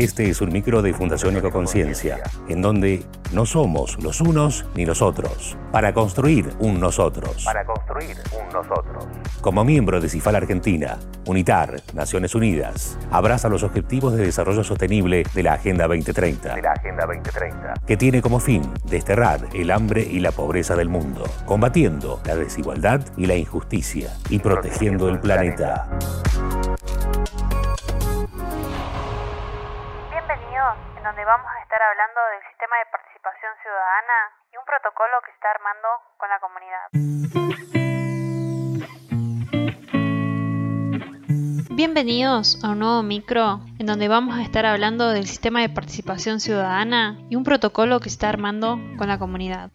Este es un micro de Fundación Ecoconciencia, en donde no somos los unos ni los otros, para construir un nosotros. Para construir un nosotros. Como miembro de CIFAL Argentina, UNITAR, Naciones Unidas, abraza los objetivos de desarrollo sostenible de la Agenda 2030. De la Agenda 2030. Que tiene como fin desterrar el hambre y la pobreza del mundo, combatiendo la desigualdad y la injusticia y protegiendo el planeta. Donde vamos a estar hablando del sistema de participación ciudadana y un protocolo que está armando con la comunidad. Bienvenidos a un nuevo micro en donde vamos a estar hablando del sistema de participación ciudadana y un protocolo que está armando con la comunidad.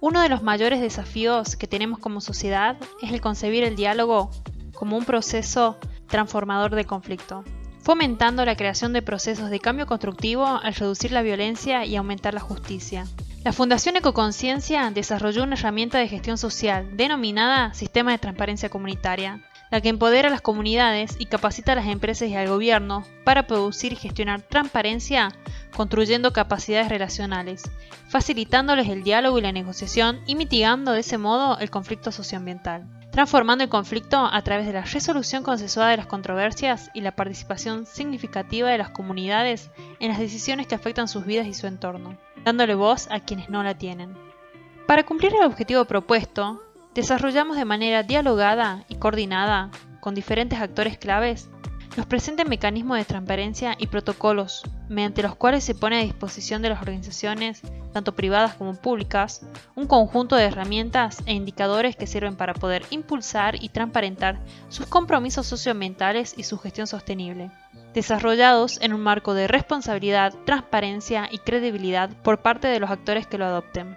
Uno de los mayores desafíos que tenemos como sociedad es el concebir el diálogo como un proceso transformador de conflicto, fomentando la creación de procesos de cambio constructivo al reducir la violencia y aumentar la justicia. La Fundación Ecoconciencia desarrolló una herramienta de gestión social denominada Sistema de Transparencia Comunitaria, la que empodera a las comunidades y capacita a las empresas y al gobierno para producir y gestionar transparencia, construyendo capacidades relacionales, facilitándoles el diálogo y la negociación y mitigando de ese modo el conflicto socioambiental transformando el conflicto a través de la resolución consensuada de las controversias y la participación significativa de las comunidades en las decisiones que afectan sus vidas y su entorno, dándole voz a quienes no la tienen. Para cumplir el objetivo propuesto, desarrollamos de manera dialogada y coordinada con diferentes actores claves los presentes mecanismos de transparencia y protocolos, mediante los cuales se pone a disposición de las organizaciones, tanto privadas como públicas, un conjunto de herramientas e indicadores que sirven para poder impulsar y transparentar sus compromisos socioambientales y su gestión sostenible, desarrollados en un marco de responsabilidad, transparencia y credibilidad por parte de los actores que lo adopten.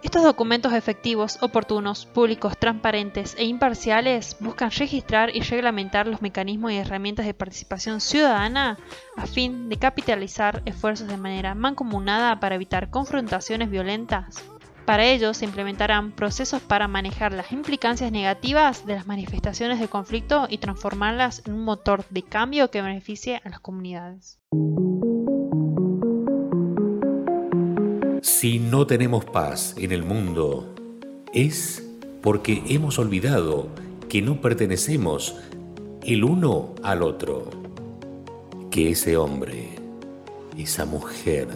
Estos documentos efectivos, oportunos, públicos, transparentes e imparciales buscan registrar y reglamentar los mecanismos y herramientas de participación ciudadana a fin de capitalizar esfuerzos de manera mancomunada para evitar confrontaciones violentas. Para ello se implementarán procesos para manejar las implicancias negativas de las manifestaciones de conflicto y transformarlas en un motor de cambio que beneficie a las comunidades. Si no tenemos paz en el mundo, es porque hemos olvidado que no pertenecemos el uno al otro. Que ese hombre, esa mujer,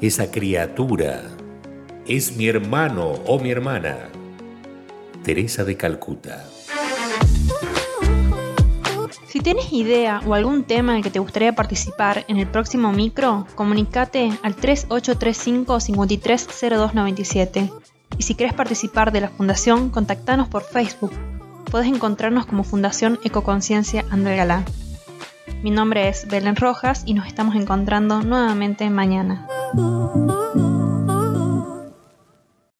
esa criatura, es mi hermano o mi hermana. Teresa de Calcuta. Si tienes idea o algún tema en el que te gustaría participar en el próximo micro, comunícate al 3835 530297. Y si quieres participar de la fundación, contactanos por Facebook. Puedes encontrarnos como Fundación Ecoconciencia André Galá. Mi nombre es Belén Rojas y nos estamos encontrando nuevamente mañana.